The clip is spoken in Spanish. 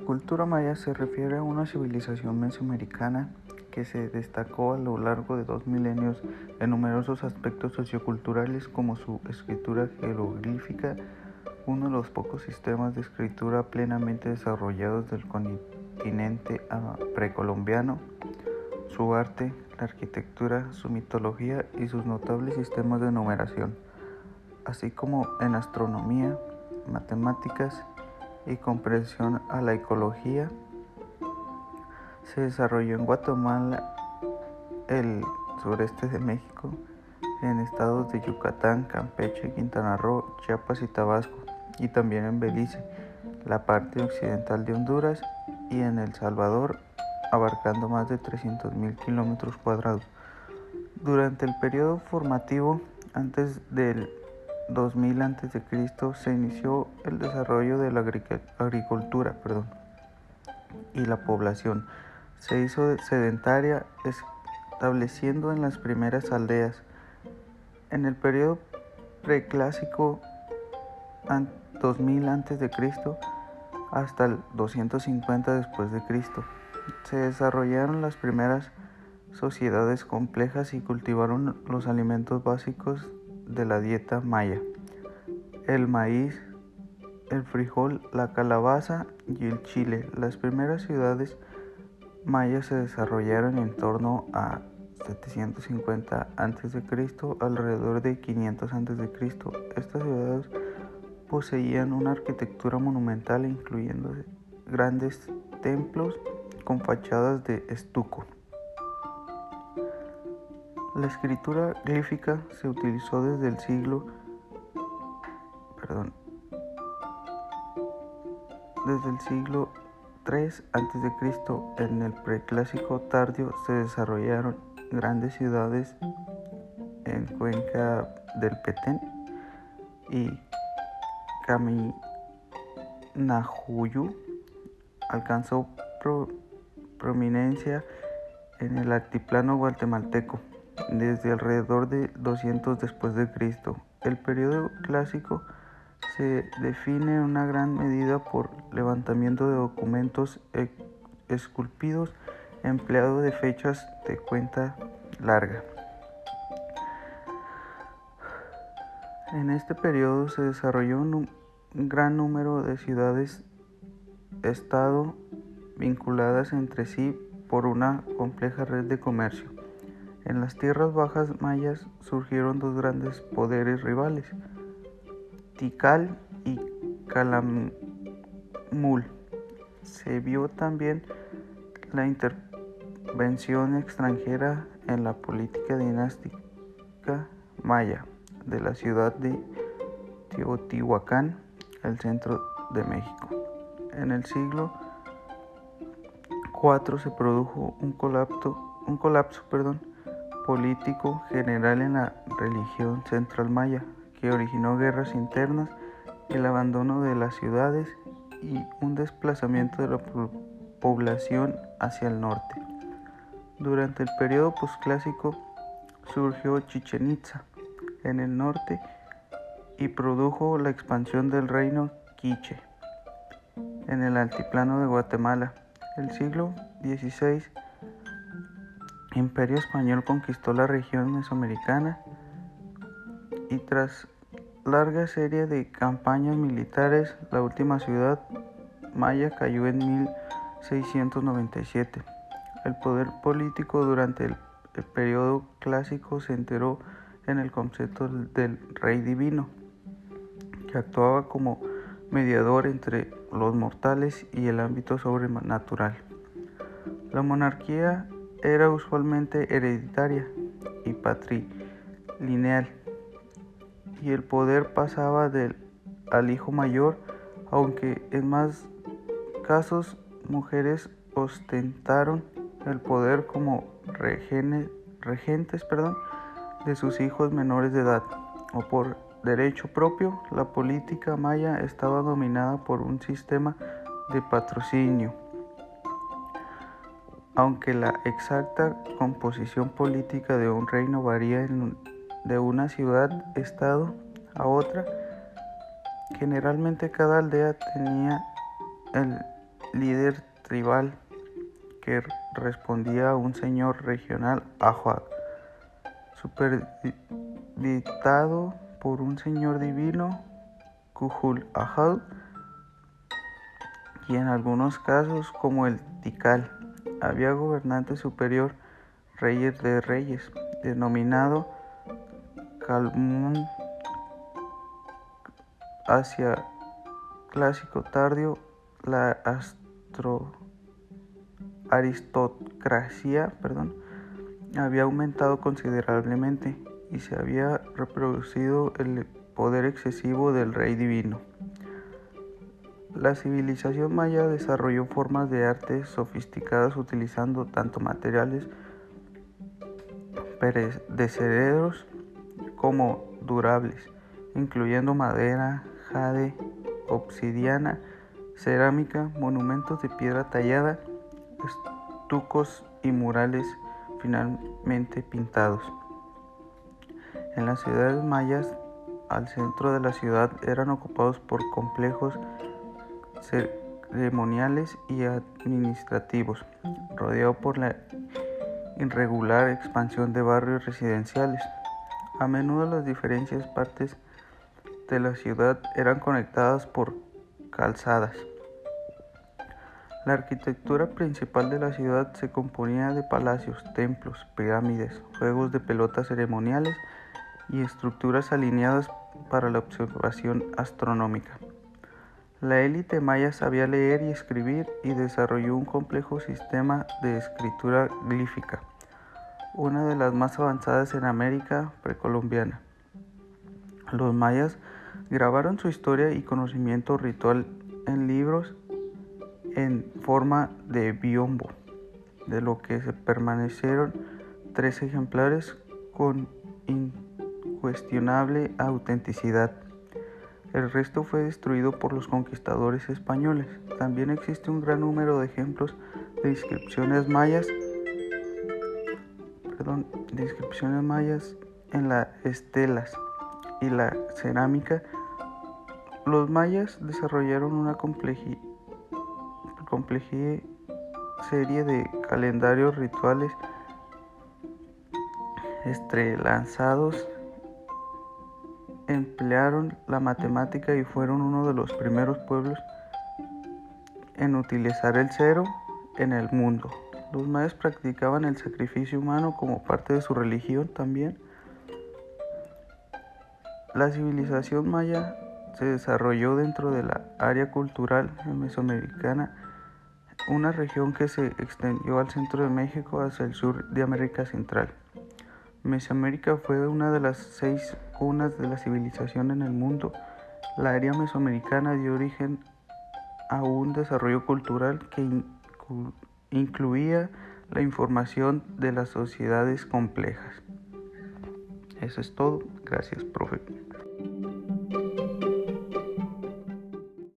cultura maya se refiere a una civilización mesoamericana que se destacó a lo largo de dos milenios en numerosos aspectos socioculturales como su escritura jeroglífica, uno de los pocos sistemas de escritura plenamente desarrollados del continente ah, precolombiano, su arte, la arquitectura, su mitología y sus notables sistemas de numeración, así como en astronomía, matemáticas y comprensión a la ecología, se desarrolló en Guatemala, el sureste de México, en estados de Yucatán, Campeche, Quintana Roo, Chiapas y Tabasco, y también en Belice, la parte occidental de Honduras y en El Salvador, abarcando más de 300.000 kilómetros cuadrados. Durante el periodo formativo, antes del 2000 a.C., se inició el desarrollo de la agricultura perdón, y la población se hizo sedentaria, estableciendo en las primeras aldeas. En el periodo preclásico 2000 a.C. hasta el 250 después de Cristo, se desarrollaron las primeras sociedades complejas y cultivaron los alimentos básicos de la dieta maya, el maíz, el frijol, la calabaza y el chile. Las primeras ciudades mayas se desarrollaron en torno a 750 a.C. alrededor de 500 a.C. Estas ciudades poseían una arquitectura monumental incluyendo grandes templos con fachadas de estuco. La escritura glífica se utilizó desde el siglo perdón, desde el siglo III a.C. En el preclásico tardío se desarrollaron grandes ciudades en Cuenca del Petén y Caminajuyu alcanzó prominencia en el altiplano guatemalteco desde alrededor de 200 después de Cristo. El periodo clásico se define en una gran medida por levantamiento de documentos e-, esculpidos empleado de fechas de cuenta larga. En este periodo se desarrolló un gran número de ciudades-estado vinculadas entre sí por una compleja red de comercio. En las tierras bajas mayas surgieron dos grandes poderes rivales, Tikal y Calamul. Se vio también la intervención extranjera en la política dinástica maya de la ciudad de Teotihuacán, el centro de México. En el siglo IV se produjo un colapso, un colapso perdón, político general en la religión central maya, que originó guerras internas, el abandono de las ciudades y un desplazamiento de la población hacia el norte. Durante el periodo posclásico surgió Chichen Itza en el norte y produjo la expansión del reino Quiche en el altiplano de Guatemala. El siglo XVI Imperio español conquistó la región mesoamericana y tras larga serie de campañas militares, la última ciudad maya cayó en 1697. El poder político durante el, el periodo clásico se enteró en el concepto del rey divino, que actuaba como mediador entre los mortales y el ámbito sobrenatural. La monarquía era usualmente hereditaria y patrilineal, y el poder pasaba del, al hijo mayor, aunque en más casos mujeres ostentaron el poder como regentes de sus hijos menores de edad, o por derecho propio, la política maya estaba dominada por un sistema de patrocinio aunque la exacta composición política de un reino varía de una ciudad-estado a otra, generalmente cada aldea tenía el líder tribal que respondía a un señor regional Ajuad, supervisado por un señor divino Kuhul Ahad y en algunos casos como el Tikal. Había gobernante superior, reyes de reyes, denominado Kalmun hacia clásico tardío la astro aristocracia perdón, había aumentado considerablemente y se había reproducido el poder excesivo del rey divino. La civilización maya desarrolló formas de arte sofisticadas utilizando tanto materiales perecederos como durables, incluyendo madera, jade, obsidiana, cerámica, monumentos de piedra tallada, estucos y murales finalmente pintados. En las ciudades mayas, al centro de la ciudad eran ocupados por complejos ceremoniales y administrativos, rodeado por la irregular expansión de barrios residenciales. A menudo las diferentes partes de la ciudad eran conectadas por calzadas. La arquitectura principal de la ciudad se componía de palacios, templos, pirámides, juegos de pelotas ceremoniales y estructuras alineadas para la observación astronómica. La élite maya sabía leer y escribir y desarrolló un complejo sistema de escritura glífica, una de las más avanzadas en América precolombiana. Los mayas grabaron su historia y conocimiento ritual en libros en forma de biombo, de lo que se permanecieron tres ejemplares con incuestionable autenticidad. El resto fue destruido por los conquistadores españoles. También existe un gran número de ejemplos de inscripciones mayas, perdón, inscripciones mayas en las estelas y la cerámica. Los mayas desarrollaron una compleja serie de calendarios rituales estrelanzados emplearon la matemática y fueron uno de los primeros pueblos en utilizar el cero en el mundo. Los mayas practicaban el sacrificio humano como parte de su religión también. La civilización maya se desarrolló dentro de la área cultural mesoamericana, una región que se extendió al centro de México hacia el sur de América Central. Mesoamérica fue una de las seis cunas de la civilización en el mundo. La área mesoamericana dio origen a un desarrollo cultural que incluía la información de las sociedades complejas. Eso es todo. Gracias, profe.